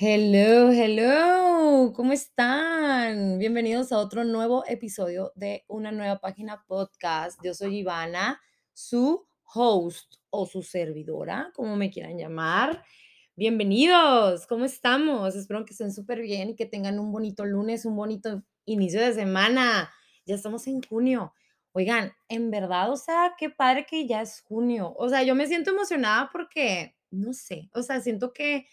Hello, hello, ¿cómo están? Bienvenidos a otro nuevo episodio de una nueva página podcast. Yo soy Ivana, su host o su servidora, como me quieran llamar. Bienvenidos, ¿cómo estamos? Espero que estén súper bien y que tengan un bonito lunes, un bonito inicio de semana. Ya estamos en junio. Oigan, en verdad, o sea, qué padre que ya es junio. O sea, yo me siento emocionada porque, no sé, o sea, siento que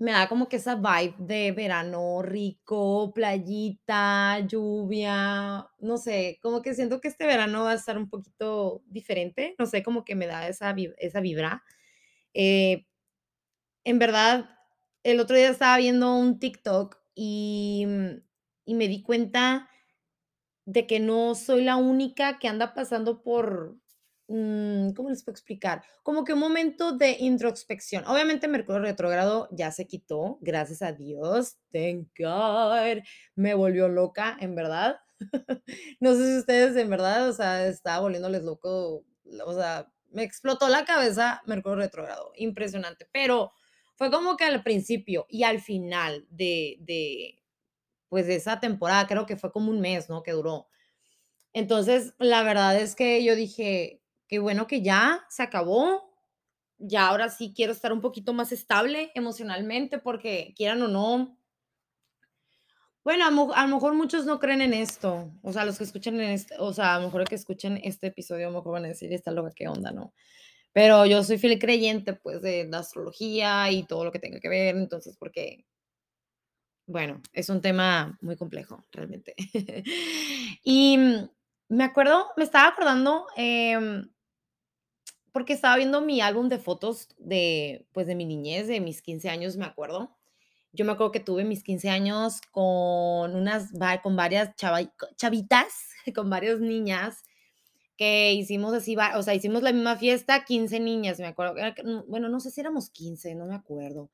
me da como que esa vibe de verano rico, playita, lluvia, no sé, como que siento que este verano va a estar un poquito diferente, no sé, como que me da esa esa vibra. Eh, en verdad, el otro día estaba viendo un TikTok y, mm, y me di cuenta de que no soy la única que anda pasando por, ¿cómo les puedo explicar? Como que un momento de introspección. Obviamente, Mercurio retrógrado ya se quitó, gracias a Dios, thank God, me volvió loca, en verdad. No sé si ustedes en verdad, o sea, estaba volviéndoles loco, o sea, me explotó la cabeza Mercurio retrógrado, impresionante, pero fue como que al principio y al final de de, pues, de esa temporada, creo que fue como un mes, ¿no?, que duró. Entonces, la verdad es que yo dije: "Qué bueno que ya se acabó, ya ahora sí quiero estar un poquito más estable emocionalmente", porque quieran o no bueno, a a lo mejor muchos no creen en esto, o sea, los que escuchen en este o sea, a lo mejor que escuchen este episodio, a lo mejor van a decir: "Esta loca, ¿qué onda?", ¿no? Pero yo soy fiel creyente, pues, de la astrología y todo lo que tenga que ver, entonces, porque bueno, es un tema muy complejo, realmente. Y, mm, me acuerdo me estaba acordando, em, porque estaba viendo mi álbum de fotos de, pues, de mi niñez, de mis 15 años, me acuerdo. Yo me acuerdo que tuve mis 15 años con unas con varias chavai co chavitas, con varias niñas, que hicimos así o sea, hicimos la misma fiesta, 15 niñas, me acuerdo, bueno, no sé si éramos 15, no me acuerdo,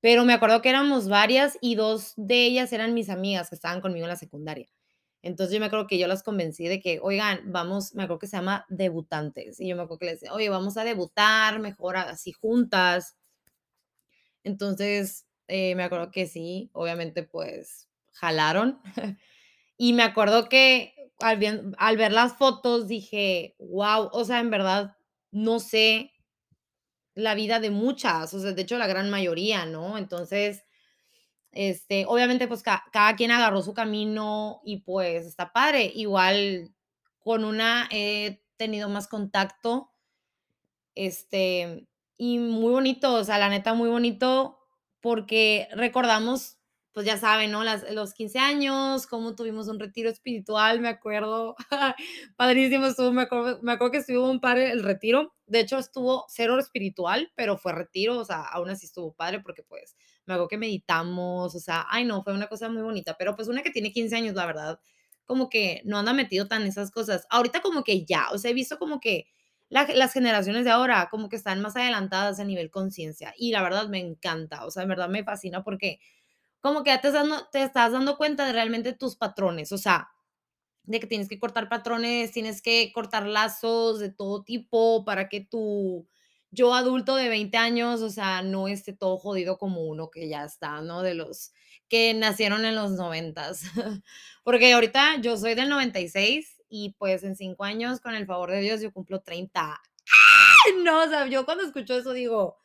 pero me acuerdo que éramos varias y 2 de ellas eran mis amigas que estaban conmigo en la secundaria. Entonces, yo me acuerdo que yo las convencí de que: "Oigan, vamos", me acuerdo que se llama Debutantes, y yo me acuerdo que les decía: "Oye, vamos a debutar mejor así juntas". Entonces, eh, me acuerdo que sí, obviamente, pues, jalaron. Y me acuerdo que al bien al ver las fotos dije: "Guau", o sea, en verdad, no sé la vida de muchas, o sea, de hecho, la gran mayoría, ¿no? Entonces, este, obviamente, pues, ca cada quien agarró su camino y, pues, está padre. Igual con una he tenido más contacto, este, y muy bonito, o sea, la neta, muy bonito, porque recordamos, pues, ya saben, ¿no? Las los 15 años, cómo tuvimos un retiro espiritual, me acuerdo, padrísimo estuvo, me acuerdo me acuerdo que estuvo bien padre el retiro. De hecho, estuvo cero espiritual, pero fue retiro, o sea, aún así estuvo padre porque, pues, me acuerdo que meditamos, o sea, ay, no, fue una cosa muy bonita, pero, pues, una que tiene 15 años, la verdad, como que no anda metido tan en esas cosas. Ahorita como que ya, o sea, he visto como que la las generaciones de ahora como que están más adelantadas a nivel conciencia, y la verdad me encanta, o sea, en verdad me fascina porque como que ya te dando te estás dando cuenta de realmente tus patrones, o sea, de que tienes que cortar patrones, tienes que cortar lazos de todo tipo para que tu yo adulto de 20 años, o sea, no esté todo jodido como uno que ya está, ¿no? De los que nacieron en los noventas. Porque ahorita yo soy del 96 y, pues, en 5 años, con el favor de Dios, yo cumplo 30. ¡Ay! No, o sea, yo cuando escucho eso digo: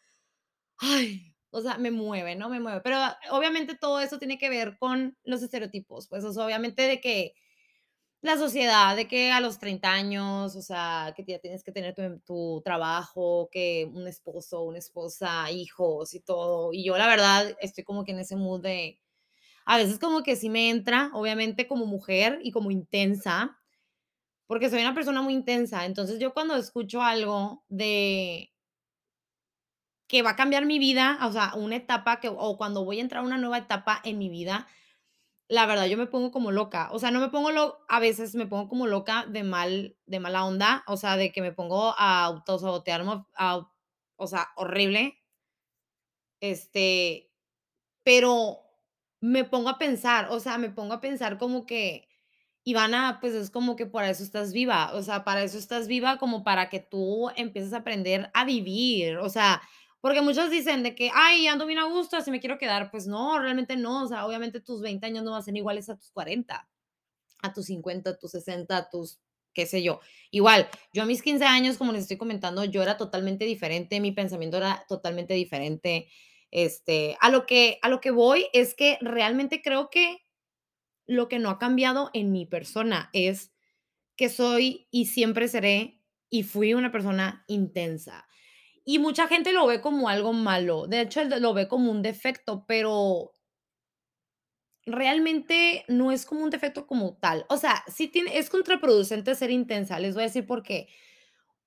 "Ay", o sea, me mueve, ¿no? Me mueve, pero obviamente todo eso tiene que ver con los estereotipos, pues, obviamente de que la sociedad, de que a los 30 años, o sea, que ya tienes que tener em tu trabajo, que un esposo, una esposa, hijos y todo. Y yo, la verdad, estoy como que en ese mood de a veces como que sí me entra, obviamente, como mujer y como intensa, porque soy una persona muy intensa. Entonces, yo cuando escucho algo de que va a cambiar mi vida, o sea, una etapa que o cuando voy a entrar a una nueva etapa en mi vida, la verdad, yo me pongo como loca. O sea, no me pongo lo a veces me pongo como loca de mal de mala onda, o sea, de que me pongo a autosabotearme, a o sea, horrible. Este, pero me pongo a pensar, o sea, me pongo a pensar como que, Ivana, pues, es como que para eso estás viva, o sea, para eso estás viva, como para que tú empieces a aprender a vivir, o sea, Porque muchos dicen de que, ay, ando bien a gusto, así me quiero quedar. Pues no, realmente no. O sea, obviamente tus 20 años no van a ser iguales a tus 40, a tus 50, a tus 60, a tus qué sé yo. Igual, yo a mis 15 años, como les estoy comentando, yo era totalmente diferente, mi pensamiento era totalmente diferente. Este, a lo que a lo que voy es que realmente creo que lo que no ha cambiado en mi persona es que soy y siempre seré y fui una persona intensa. Y mucha gente lo ve como algo malo, de hecho, lo ve como un defecto, pero realmente no es como un defecto como tal. O sea, sí tiene es contraproducente ser intensa, les voy a decir por qué.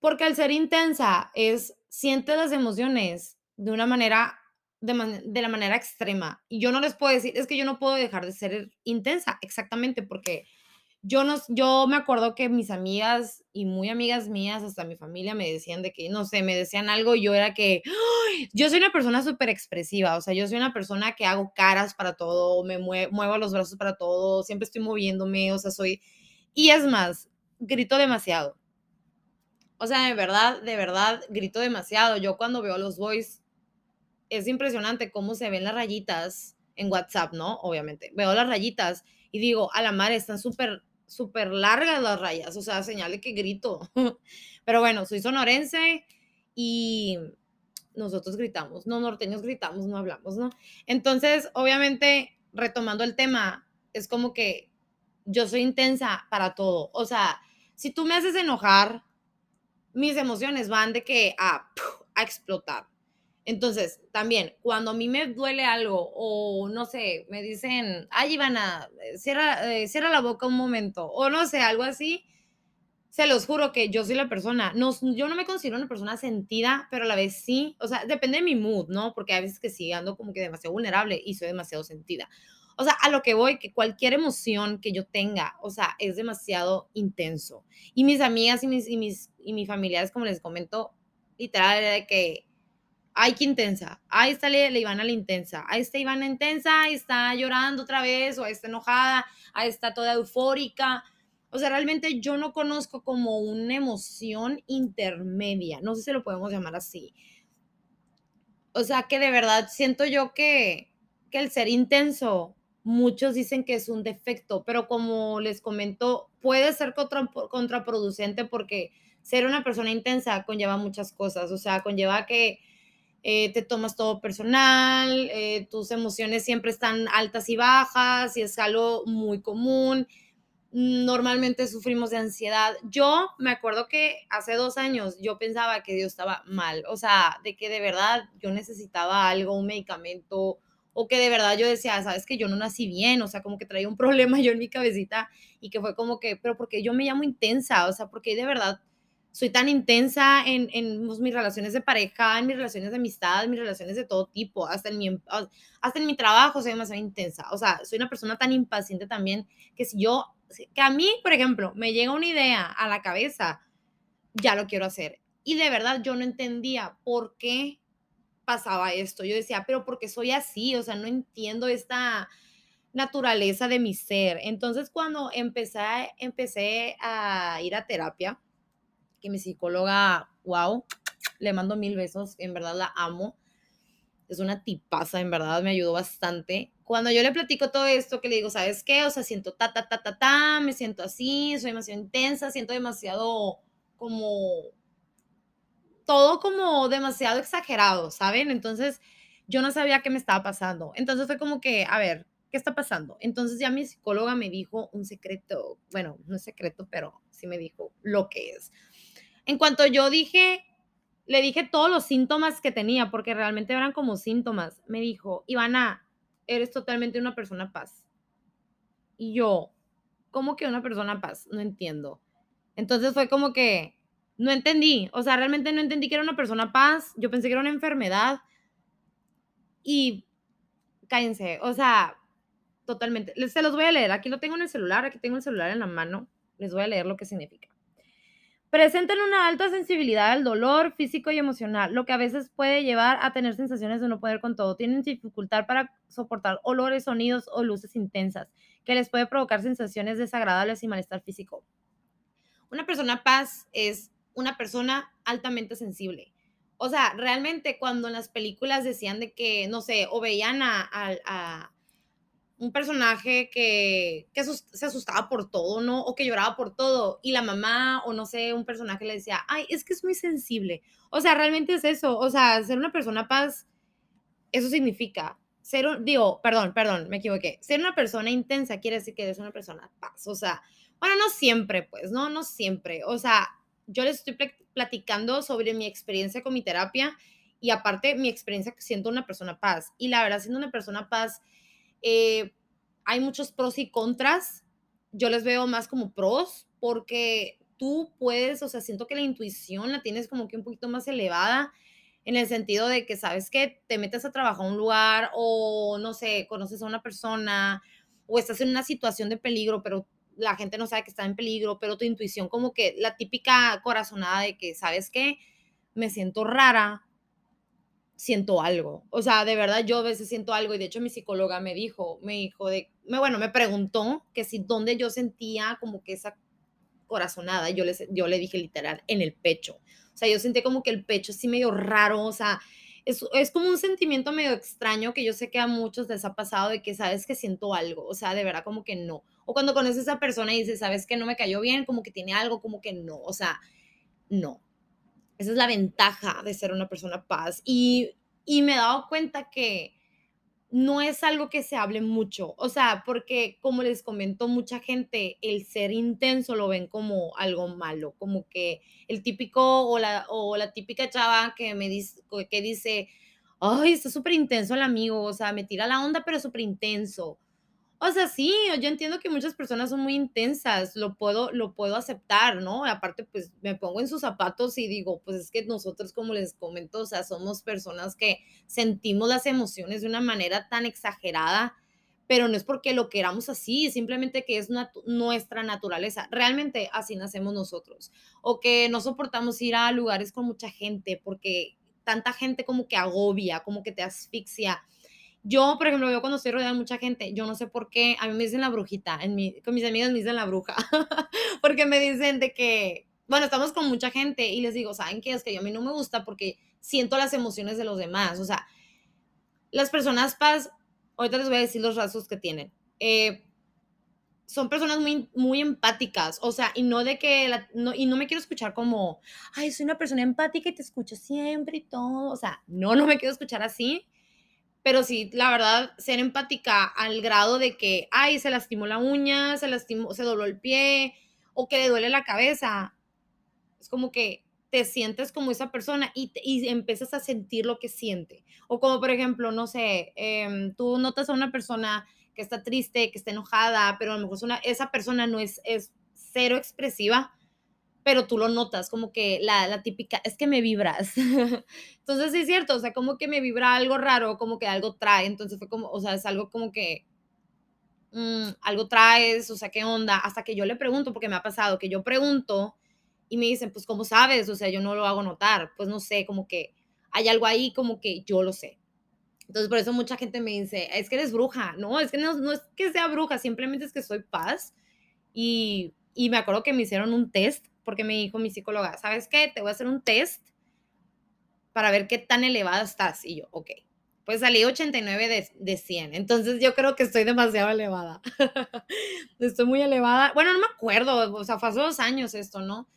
Porque al ser intensa es siente las emociones de una manera de, de la manera extrema. Y yo no les puedo decir, es que yo no puedo dejar de ser intensa, exactamente, porque yo no, yo me acuerdo que mis amigas y muy amigas mías, hasta mi familia, me decían de que, no sé, me decían algo y yo era que, yo soy una persona súper expresiva, o sea, yo soy una persona que hago caras para todo, me muevo los brazos para todo, siempre estoy moviéndome, o sea, soy, y es más, grito demasiado. O sea, de verdad, de verdad, grito demasiado. Yo cuando veo a los boys, es impresionante cómo se ven las rayitas en WhatsApp, ¿no? Obviamente. Veo las rayitas y digo, a la madre, están súper súper largas las rayas, o sea, señale que grito. Pero bueno, soy sonorense y nosotros gritamos, no norteños gritamos, no hablamos, ¿no? Entonces, obviamente, retomando el tema, es como que yo soy intensa para todo. O sea, si tú me haces enojar, mis emociones van de que a, a explotar. Entonces, también, cuando a mí me duele algo o no sé, me dicen, ay, Ivana, eh, cierra, eh, cierra la boca un momento, o no sé, algo así, se los juro que yo soy la persona, no, yo no me considero una persona sentida, pero a la vez sí, o sea, depende de mi mood, ¿no? Porque a veces que sí ando como que demasiado vulnerable y soy demasiado sentida. O sea, a lo que voy, que cualquier emoción que yo tenga, o sea, es demasiado intenso. Y mis amigas y mis, y mis, y mis familiares, como les comento, literal, de que ay, qué intensa, ahí está la, Ivana la intensa, ahí está Ivana intensa, ahí está llorando otra vez, o ahí está enojada, ahí está toda eufórica. O sea, realmente yo no conozco como una emoción intermedia, no sé si lo podemos llamar así. O sea, que de verdad siento yo que, que el ser intenso, muchos dicen que es un defecto, pero como les comento, puede ser contraproducente porque ser una persona intensa conlleva muchas cosas, o sea, conlleva que eh, te tomas todo personal, eh, tus emociones siempre están altas y bajas y es algo muy común. Normalmente sufrimos de ansiedad. Yo me acuerdo que hace dos años yo pensaba que Dios estaba mal, o sea, de que de verdad yo necesitaba algo, un medicamento, o que de verdad yo decía, sabes que yo no nací bien, o sea, como que traía un problema yo en mi cabecita y que fue como que, pero porque yo me llamo intensa, o sea, porque de verdad soy tan intensa en, en pues, mis relaciones de pareja, en mis relaciones de amistad, en mis relaciones de todo tipo, hasta en mi, hasta en mi trabajo soy demasiado intensa. O sea, soy una persona tan impaciente también que si yo, que a mí, por ejemplo, me llega una idea a la cabeza, ya lo quiero hacer. Y de verdad yo no entendía por qué pasaba esto. Yo decía, pero porque soy así, o sea, no entiendo esta naturaleza de mi ser. Entonces, cuando empecé, empecé a ir a terapia, que mi psicóloga, wow, le mando mil besos, en verdad la amo. Es una tipaza, en verdad me ayudó bastante. Cuando yo le platico todo esto, que le digo, ¿sabes qué? O sea, siento ta, ta, ta, ta, ta, me siento así, soy demasiado intensa, siento demasiado como todo como demasiado exagerado, ¿saben? Entonces, yo no sabía qué me estaba pasando. Entonces fue como que, a ver, ¿qué está pasando? Entonces ya mi psicóloga me dijo un secreto, bueno, no es secreto, pero sí me dijo lo que es. En cuanto yo dije, le dije todos los síntomas que tenía, porque realmente eran como síntomas, me dijo, Ivana, eres totalmente una persona paz. Y yo, ¿cómo que una persona paz? No entiendo. Entonces fue como que no entendí, o sea, realmente no entendí que era una persona paz, yo pensé que era una enfermedad y cállense, o sea, totalmente. Se los voy a leer, aquí lo tengo en el celular, aquí tengo el celular en la mano, les voy a leer lo que significa. Presentan una alta sensibilidad al dolor físico y emocional, lo que a veces puede llevar a tener sensaciones de no poder con todo. Tienen dificultad para soportar olores, sonidos o luces intensas, que les puede provocar sensaciones desagradables y malestar físico. Una persona paz es una persona altamente sensible. O sea, realmente cuando en las películas decían de que, no sé, o veían a, a un personaje que, que se asustaba por todo, ¿no? O que lloraba por todo. Y la mamá, o no sé, un personaje le decía, ay, es que es muy sensible. O sea, realmente es eso. O sea, ser una persona paz, eso significa. Ser, digo, perdón, perdón, me equivoqué. Ser una persona intensa quiere decir que eres una persona paz. O sea, bueno, no siempre, pues, no, no siempre. O sea, yo les estoy platicando sobre mi experiencia con mi terapia y aparte mi experiencia siendo una persona paz. Y la verdad, siendo una persona paz, eh, hay muchos pros y contras. Yo les veo más como pros porque tú puedes, o sea, siento que la intuición la tienes como que un poquito más elevada en el sentido de que sabes que te metes a trabajar a un lugar o no sé, conoces a una persona o estás en una situación de peligro, pero la gente no sabe que está en peligro, pero tu intuición como que la típica corazonada de que sabes que me siento rara, siento algo. O sea, de verdad yo a veces siento algo y de hecho mi psicóloga me dijo, me dijo de, me, bueno, me preguntó que si dónde yo sentía como que esa corazonada, yo le, yo le dije literal, en el pecho. O sea, yo sentí como que el pecho así medio raro, o sea, es, es, como un sentimiento medio extraño que yo sé que a muchos les ha pasado de que sabes que siento algo, o sea, de verdad como que no. O cuando conoces a esa persona y dices, sabes que no me cayó bien, como que tiene algo, como que no, o sea, no. Esa es la ventaja de ser una persona paz. Y, y me he dado cuenta que no es algo que se hable mucho. O sea, porque como les comentó mucha gente, el ser intenso lo ven como algo malo, como que el típico o la, o la típica chava que me dice, que dice, ay, está súper intenso el amigo, o sea, me tira la onda, pero súper intenso. O sea, sí, yo entiendo que muchas personas son muy intensas, lo puedo, lo puedo aceptar, ¿no? Aparte, pues me pongo en sus zapatos y digo, pues es que nosotros, como les comento, o sea, somos personas que sentimos las emociones de una manera tan exagerada, pero no es porque lo queramos así, simplemente que es nuestra naturaleza. Realmente así nacemos nosotros. O que no soportamos ir a lugares con mucha gente porque tanta gente como que agobia, como que te asfixia yo, por ejemplo, yo cuando estoy rodeada de mucha gente, yo no sé por qué, a mí me dicen la brujita, en mi, con mis amigas me dicen la bruja, porque me dicen de que, bueno, estamos con mucha gente y les digo, ¿saben qué? Es que yo a mí no me gusta porque siento las emociones de los demás, o sea, las personas paz, ahorita les voy a decir los rasgos que tienen. Eh, son personas muy, muy empáticas, o sea, y no de que, no, y no me quiero escuchar como, ay, soy una persona empática y te escucho siempre y todo, o sea, no, no me quiero escuchar así, pero sí, la verdad, ser empática al grado de que, ay, se lastimó la uña, se lastimó, se dobló el pie, o que le duele la cabeza. Es como que te sientes como esa persona y, y empiezas a sentir lo que siente. O como, por ejemplo, no sé, em, tú notas a una persona que está triste, que está enojada, pero a lo mejor una, esa persona no es, es cero expresiva, pero tú lo notas, como que la, la típica, es que me vibras. entonces sí es cierto, o sea, como que me vibra algo raro, como que algo trae, entonces fue como, o sea, es algo como que mm, algo traes, o sea, ¿qué onda? Hasta que yo le pregunto, porque me ha pasado que yo pregunto y me dicen, pues, ¿cómo sabes? O sea, yo no lo hago notar, pues no sé, como que hay algo ahí como que yo lo sé. Entonces, por eso mucha gente me dice, es que eres bruja. No, es que no, no es que sea bruja, simplemente es que soy paz. Y, y me acuerdo que me hicieron un test porque me dijo mi psicóloga, ¿sabes qué? Te voy a hacer un test para ver qué tan elevada estás. Y yo, ok. Pues salí 89 de, de 100. Entonces yo creo que estoy demasiado elevada. estoy muy elevada. Bueno, no me acuerdo. O sea, fue hace dos años esto, ¿no?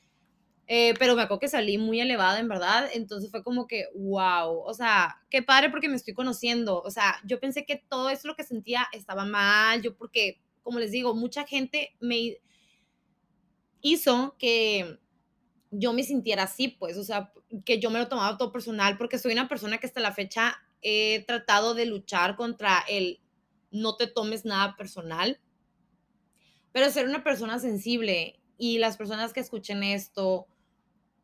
Eh, pero me acuerdo que salí muy elevada, en verdad. Entonces fue como que, wow. O sea, qué padre porque me estoy conociendo. O sea, yo pensé que todo eso lo que sentía estaba mal. Yo porque, como les digo, mucha gente me hizo que yo me sintiera así, pues, o sea, que yo me lo tomaba todo personal, porque soy una persona que hasta la fecha he tratado de luchar contra el no te tomes nada personal, pero ser una persona sensible y las personas que escuchen esto,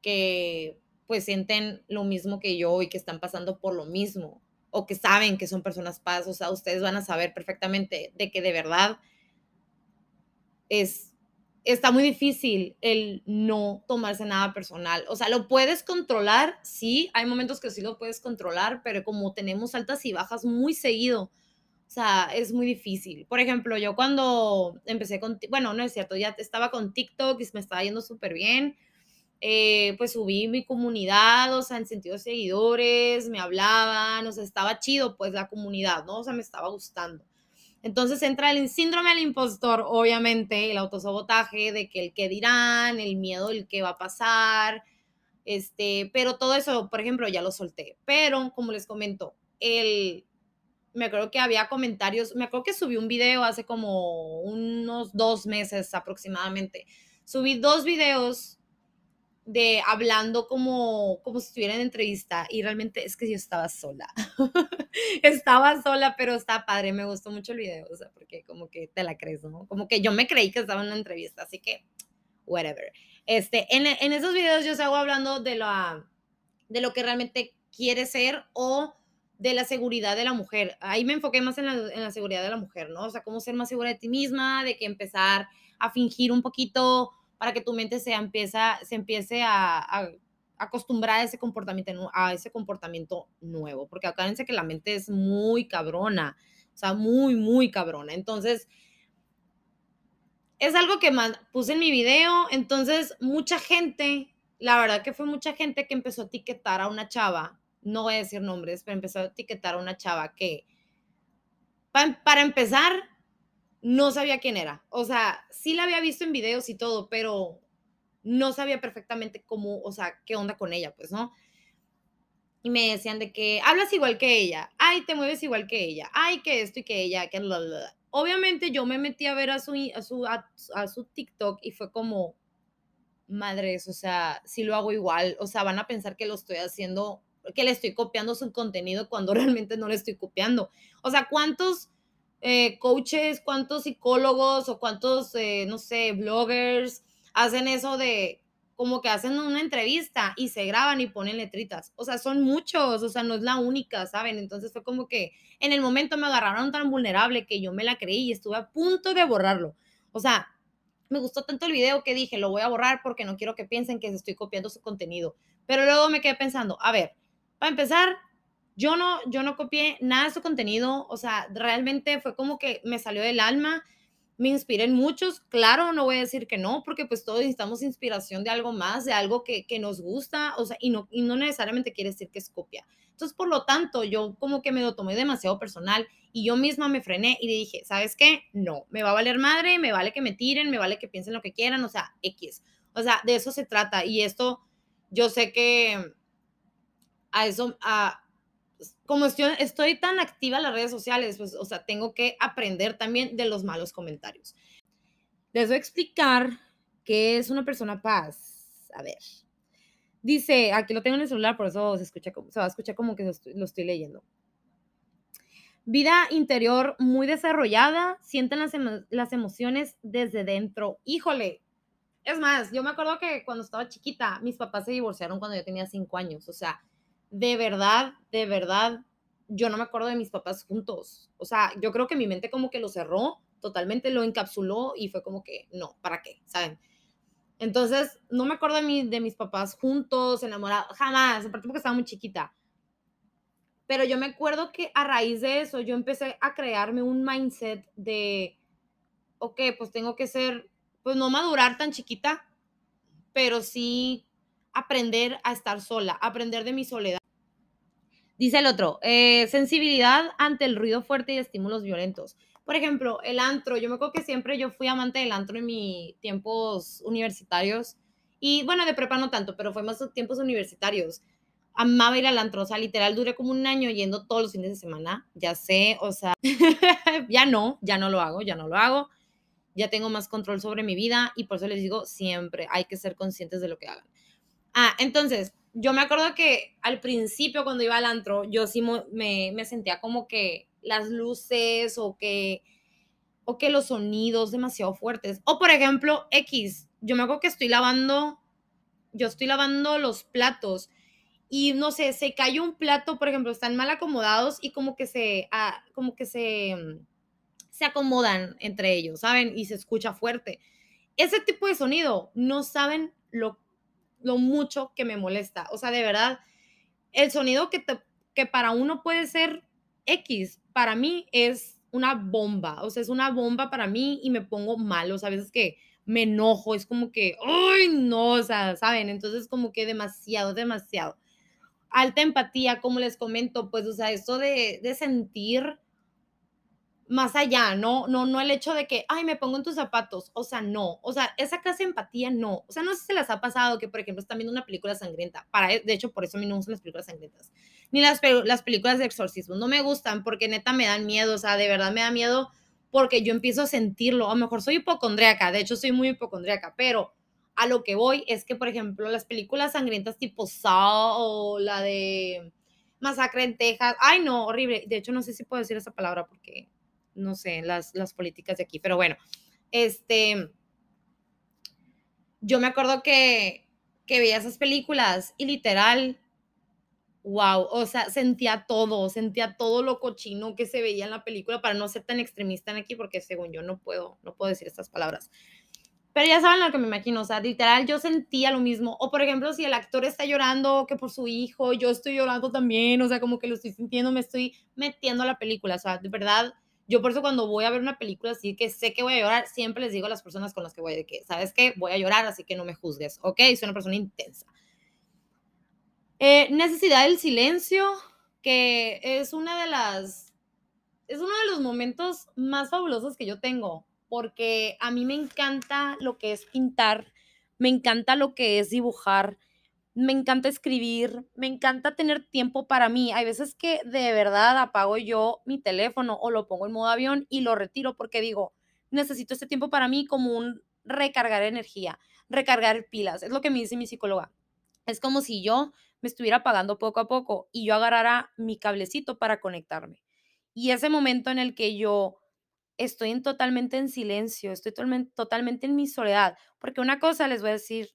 que pues sienten lo mismo que yo y que están pasando por lo mismo, o que saben que son personas paz, o sea, ustedes van a saber perfectamente de que de verdad es está muy difícil el no tomarse nada personal. O sea, lo puedes controlar, sí, hay momentos que sí lo puedes controlar, pero como tenemos altas y bajas muy seguido, o sea, es muy difícil. Por ejemplo, yo cuando empecé con, bueno, no es cierto, ya estaba con TikTok y me estaba yendo súper bien. eh, pues subí mi comunidad, o sea, en sentido de seguidores, me hablaban, o sea, estaba chido, pues la comunidad, ¿no? O sea, me estaba gustando. Entonces entra el síndrome del impostor, obviamente, el autosabotaje de que el que dirán, el miedo del que va a pasar, este, pero todo eso, por ejemplo, ya lo solté. Pero, como les comento, el, me acuerdo que había comentarios, me acuerdo que subí un video hace como unos dos meses aproximadamente. Subí dos videos de hablando como, como si estuviera en entrevista y realmente es que yo estaba sola. estaba sola, pero está padre, me gustó mucho el video, o sea, porque como que te la crees, ¿no? Como que yo me creí que estaba en una entrevista, así que, whatever. Este, en, en esos videos yo hago hablando de, la, de lo que realmente quiere ser o de la seguridad de la mujer. Ahí me enfoqué más en la, en la seguridad de la mujer, ¿no? O sea, cómo ser más segura de ti misma, de que empezar a fingir un poquito para que tu mente se, empieza, se empiece a, acostumbrar a ese, comportamiento, a ese comportamiento nuevo, porque acuérdense que la mente es muy cabrona, o sea, muy, muy cabrona. Entonces, es algo que puse en mi video, entonces mucha gente, la verdad que fue mucha gente que empezó a etiquetar a una chava, no voy a decir nombres, pero empezó a etiquetar a una chava que, para empezar, no sabía quién era. O sea, sí la había visto en videos y todo, pero no sabía perfectamente cómo, o sea, qué onda con ella, pues, ¿no? Y me decían de que hablas igual que ella, ay, te mueves igual que ella, ay, que esto y que ella, que Obviamente yo me metí a ver a su, a su, a, su TikTok y fue como, madres, o sea, si lo hago igual, o sea, van a pensar que lo estoy haciendo, que le estoy copiando su contenido cuando realmente no le estoy copiando. O sea, ¿cuántos eh, coaches, cuántos psicólogos o cuántos, eh, no sé, bloggers hacen eso de como que hacen una entrevista y se graban y ponen letritas. O sea, son muchos, o sea, no es la única, ¿saben? Entonces fue como que en el momento me agarraron tan vulnerable que yo me la creí y estuve a punto de borrarlo. O sea, me gustó tanto el video que dije, lo voy a borrar porque no quiero que piensen que estoy copiando su contenido. Pero luego me quedé pensando, a ver, para empezar, yo no, yo no copié nada de su contenido, o sea, realmente fue como que me salió del alma, me inspiré en muchos, claro, no voy a decir que no, porque pues todos necesitamos inspiración de algo más, de algo que, que nos gusta, o sea, y no, y no necesariamente quiere decir que es copia. Entonces, por lo tanto, yo como que me lo tomé demasiado personal y yo misma me frené y le dije, ¿sabes qué? No, me va a valer madre, me vale que me tiren, me vale que piensen lo que quieran, o sea, X. O sea, de eso se trata y esto, yo sé que a eso, a, como estoy, tan activa en las redes sociales, pues, o sea, tengo que aprender también de los malos comentarios. Les voy a explicar qué es una persona paz. A ver. Dice, aquí lo tengo en el celular, por eso se, escucha, se va a escuchar como que lo estoy, leyendo. Vida interior muy desarrollada, sienten las, las emociones desde dentro. Híjole, es más, yo me acuerdo que cuando estaba chiquita, mis papás se divorciaron cuando yo tenía cinco años. O sea, de verdad, de verdad, yo no me acuerdo de mis papás juntos. O sea, yo creo que mi mente como que lo cerró, totalmente lo encapsuló y fue como que, no, ¿para qué? ¿Saben? Entonces, no me acuerdo de, de mis papás juntos, enamorados, jamás, aparte porque estaba muy chiquita. Pero yo me acuerdo que a raíz de eso yo empecé a crearme un mindset de, ok, pues tengo que ser, pues no madurar tan chiquita, pero sí aprender a estar sola, aprender de mi soledad. Dice el otro, eh, sensibilidad ante el ruido fuerte y estímulos violentos. Por ejemplo, el antro. Yo me acuerdo que siempre yo fui amante del antro en mis tiempos universitarios. Y bueno, de prepa no tanto, pero fue más tiempos universitarios. Amaba ir al antro. O sea, literal, duré como un año yendo todos los fines de semana. Ya sé, o sea, ya no, ya no lo hago, ya no lo hago. Ya tengo más control sobre mi vida y por eso les digo siempre, hay que ser conscientes de lo que hagan. Ah, entonces, yo me acuerdo que al principio cuando iba al antro, yo sí me, me sentía como que las luces o que, o que los sonidos demasiado fuertes. O por ejemplo, X, yo me acuerdo que estoy lavando, yo estoy lavando los platos y no sé, se cayó un plato, por ejemplo, están mal acomodados y como que se, ah, como que se, se acomodan entre ellos, ¿saben? Y se escucha fuerte. Ese tipo de sonido, no saben lo lo mucho que me molesta. O sea, de verdad, el sonido que, que para uno puede ser X, para mí es una bomba. O sea, es una bomba para mí y me pongo mal. O sea, a veces que me enojo, es como que, ¡ay, no! O sea, ¿saben? Entonces, como que demasiado, demasiado. Alta empatía, como les comento, pues, o sea, esto de, de sentir más allá, ¿no? No, no el hecho de que, ay, me pongo en tus zapatos, o sea, no, o sea, esa clase de empatía no, o sea, no sé si se las ha pasado que, por ejemplo, están viendo una película sangrienta, para, de hecho, por eso a mí no gustan las películas sangrientas, ni las, las películas de exorcismo, no me gustan porque neta me dan miedo, o sea, de verdad me da miedo porque yo empiezo a sentirlo, a lo mejor soy hipocondríaca, de hecho soy muy hipocondríaca, pero a lo que voy es que, por ejemplo, las películas sangrientas tipo Saw o la de Masacre en Texas, ay no, horrible, de hecho no sé si puedo decir esa palabra porque no sé, las, las políticas de aquí, pero bueno, este, yo me acuerdo que, que veía esas películas y literal, wow, o sea, sentía todo, sentía todo lo cochino que se veía en la película para no ser tan extremista en aquí, porque según yo no puedo, no puedo decir estas palabras. Pero ya saben lo que me imagino, o sea, literal, yo sentía lo mismo. O por ejemplo, si el actor está llorando que por su hijo, yo estoy llorando también, o sea, como que lo estoy sintiendo, me estoy metiendo a la película, o sea, de verdad, yo por eso cuando voy a ver una película así que sé que voy a llorar, siempre les digo a las personas con las que voy de que, ¿sabes qué? Voy a llorar, así que no me juzgues, ¿ok? Soy una persona intensa. Eh, necesidad del silencio, que es una de las, es uno de los momentos más fabulosos que yo tengo, porque a mí me encanta lo que es pintar, me encanta lo que es dibujar, me encanta escribir, me encanta tener tiempo para mí. Hay veces que de verdad apago yo mi teléfono o lo pongo en modo avión y lo retiro porque digo, necesito este tiempo para mí como un recargar energía, recargar pilas. Es lo que me dice mi psicóloga. Es como si yo me estuviera apagando poco a poco y yo agarrara mi cablecito para conectarme. Y ese momento en el que yo estoy en totalmente en silencio, estoy totalmente en mi soledad, porque una cosa les voy a decir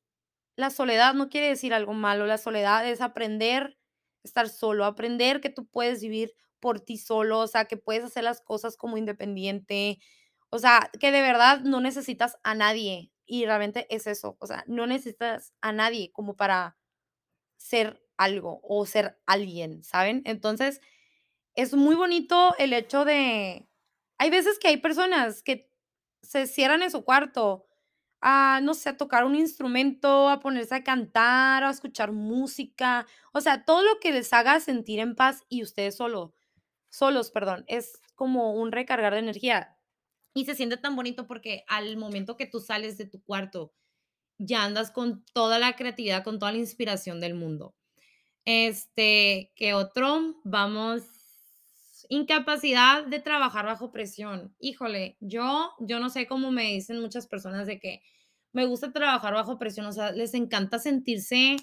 la soledad no quiere decir algo malo, la soledad es aprender estar solo, aprender que tú puedes vivir por ti solo, o sea, que puedes hacer las cosas como independiente, o sea, que de verdad no necesitas a nadie y realmente es eso, o sea, no necesitas a nadie como para ser algo o ser alguien, ¿saben? Entonces, es muy bonito el hecho de, hay veces que hay personas que se cierran en su cuarto a, no sé, a tocar un instrumento, a ponerse a cantar, a escuchar música, o sea, todo lo que les haga sentir en paz y ustedes solo, solos, perdón, es como un recargar de energía. Y se siente tan bonito porque al momento que tú sales de tu cuarto, ya andas con toda la creatividad, con toda la inspiración del mundo. Este, ¿qué otro? Vamos Incapacidad de trabajar bajo presión. Híjole, yo, yo no sé cómo me dicen muchas personas de que me gusta trabajar bajo presión, o sea, les encanta sentirse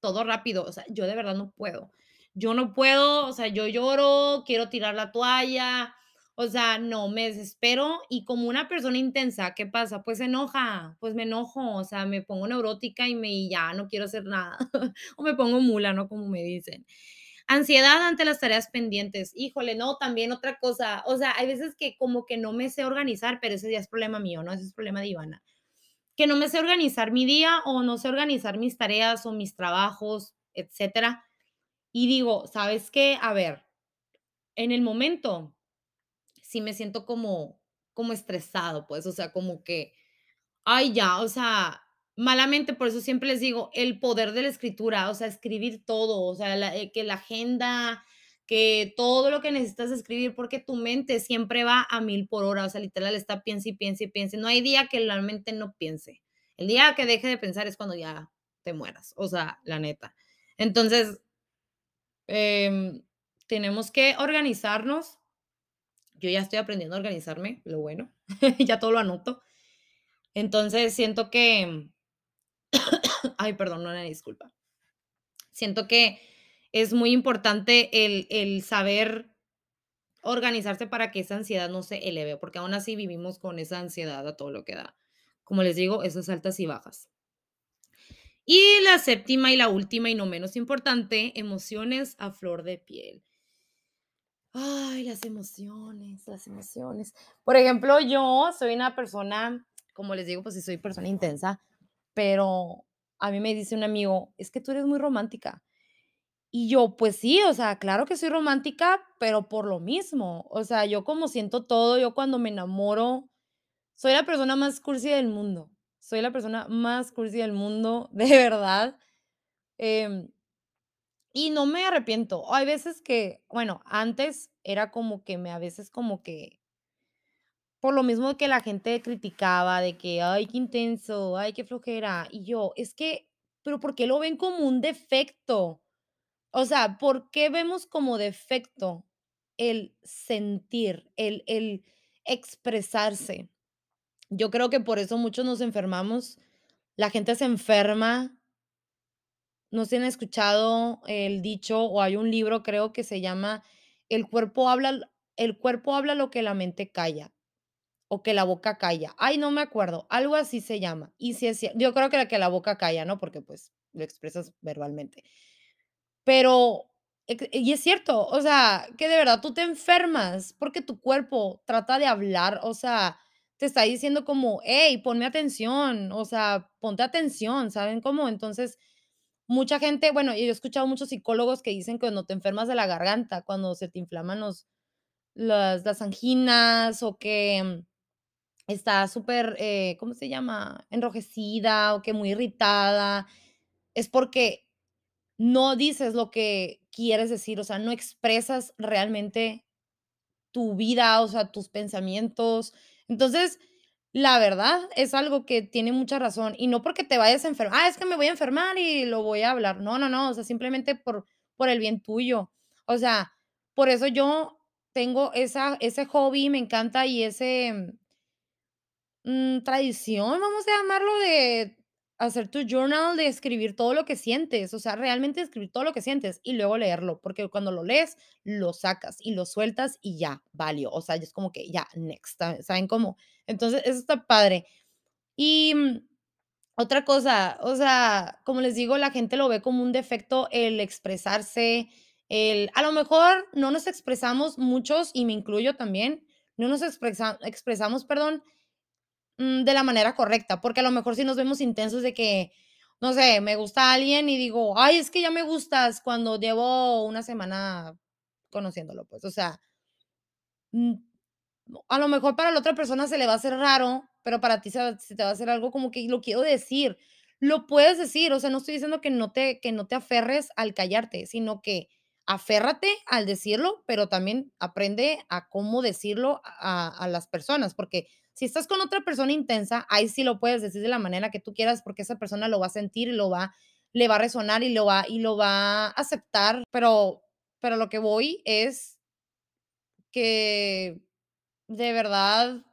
todo rápido, o sea, yo de verdad no puedo. Yo no puedo, o sea, yo lloro, quiero tirar la toalla, o sea, no, me desespero y como una persona intensa, ¿qué pasa? Pues se enoja, pues me enojo, o sea, me pongo neurótica y me ya no quiero hacer nada, o me pongo mula, ¿no? Como me dicen. Ansiedad ante las tareas pendientes. Híjole, no, también otra cosa. O sea, hay veces que como que no me sé organizar, pero ese ya es problema mío, ¿no? Ese es problema de Ivana. Que no me sé organizar mi día o no sé organizar mis tareas o mis trabajos, etcétera. Y digo, ¿sabes qué? A ver, en el momento sí me siento como como estresado, pues, o sea, como que ay, ya, o sea, malamente, por eso siempre les digo, el poder de la escritura, o sea, escribir todo, o sea, eh, que la agenda, que todo lo que necesitas escribir, porque tu mente siempre va a mil por hora, o sea, literal está piense y piense y piense. No hay día que la mente no piense. El día que deje de pensar es cuando ya te mueras, o sea, la neta. Entonces, em, tenemos que organizarnos. Yo ya estoy aprendiendo a organizarme, lo bueno, ya todo lo anoto. Entonces, siento que Ay, perdón, una disculpa. Siento que es muy importante el, el saber organizarse para que esa ansiedad no se eleve, porque aún así vivimos con esa ansiedad a todo lo que da. Como les digo, esas altas y bajas. Y la séptima y la última y no menos importante, emociones a flor de piel. Ay, las emociones, las emociones. Por ejemplo, yo soy una persona, como les digo, pues sí soy persona intensa, pero a mí me dice un amigo, es que tú eres muy romántica. Y yo, pues sí, o sea, claro que soy romántica, pero por lo mismo. O sea, yo como siento todo, yo cuando me enamoro, Soy la persona más cursi del mundo. Soy la persona más cursi del mundo, de verdad. Em, y no me arrepiento. Hay veces que, bueno, antes era como que me a veces como que por lo mismo que la gente criticaba de que: "Ay, qué intenso, ay, qué flojera". Y yo, es que, pero, ¿por qué lo ven como un defecto? O sea, ¿por qué vemos como defecto el sentir, el el expresarse? Yo creo que por eso muchos nos enfermamos, la gente se enferma. No si han escuchado el dicho, o hay un libro, creo que se llama El cuerpo habla el cuerpo habla lo que la mente calla, o que la boca calla. Ay, no me acuerdo, algo así se llama. Y sí es yo creo que la que la boca calla, ¿no? Porque, pues, lo expresas verbalmente. Pero, eq y es cierto, o sea, que de verdad tú te enfermas, porque tu cuerpo trata de hablar, o sea, te está diciendo como: "Hey, ponme atención, o sea, ponte atención", ¿saben cómo? Entonces, mucha gente, bueno, yo he escuchado muchos psicólogos que dicen que cuando te enfermas de la garganta, cuando se te inflaman los las las anginas, o que está súper, eh, ¿cómo se llama? Enrojecida, o que muy irritada, es porque no dices lo que quieres decir, o sea, no expresas realmente tu vida, o sea, tus pensamientos. Entonces, la verdad es algo que tiene mucha razón, y no porque te vayas a enfermar: "Ah, es que me voy a enfermar y lo voy a hablar". No, no, no, o sea, simplemente por por el bien tuyo. O sea, por eso yo tengo esa ese hobby, me encanta, y ese mm, tradición, vamos a llamarlo, de hacer tu journal, de escribir todo lo que sientes, o sea, realmente escribir todo lo que sientes, y luego leerlo, porque cuando lo lees, lo sacas y lo sueltas y ya, valió. O sea, es como que ya, next, ¿sa saben cómo? Entonces, eso está padre. Y, mm, otra cosa, o sea, como les digo, la gente lo ve como un defecto el expresarse, el a lo mejor no nos expresamos muchos, y me incluyo también, no nos expresa expresamos, perdón, mm, de la manera correcta, porque a lo mejor sí nos vemos intensos de que, no sé, me gusta alguien y digo: "Ay, es que ya me gustas", cuando llevo una semana conociéndolo, pues, o sea mm, a lo mejor para la otra persona se le va a hacer raro, pero para ti se te va a hacer algo como que lo quiero decir. Lo puedes decir, o sea, no estoy diciendo que no te que no te aferres al callarte, sino que aférrate al decirlo, pero también aprende a cómo decirlo a a las personas, porque si estás con otra persona intensa, ahí sí lo puedes decir de la manera que tú quieras, porque esa persona lo va a sentir lo va le va a resonar y lo va y lo va a aceptar, pero pero lo que voy es que de verdad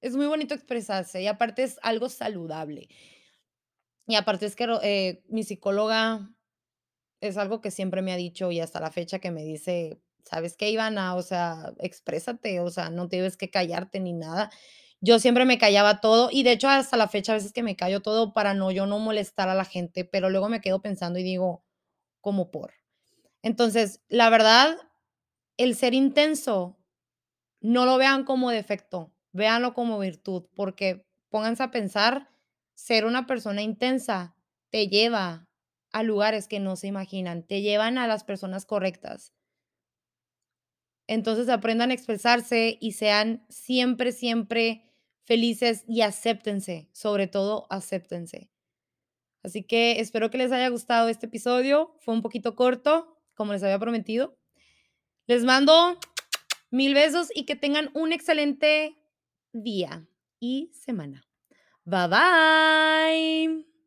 es muy bonito expresarse, y aparte es algo saludable. Y aparte es que eh, mi psicóloga es algo que siempre me ha dicho, y hasta la fecha que me dice: "¿Sabes qué, Ivana? O sea, exprésate, o sea, no tienes que callarte ni nada". Yo siempre me callaba todo, y de hecho, hasta la fecha, a veces que me callo todo para no yo no molestar a la gente, pero luego me quedo pensando y digo: "¿Cómo por?". Entonces, la verdad, el ser intenso, no lo vean como defecto, véanlo como virtud, porque pónganse a pensar, ser una persona intensa te lleva a lugares que no se imaginan, te llevan a las personas correctas. Entonces, aprendan a expresarse y sean siempre, siempre felices y acéptense, sobre todo, acéptense. Así que espero que les haya gustado este episodio, fue un poquito corto, como les había prometido. Les mando mil besos y que tengan un excelente día y semana. Bye, bye.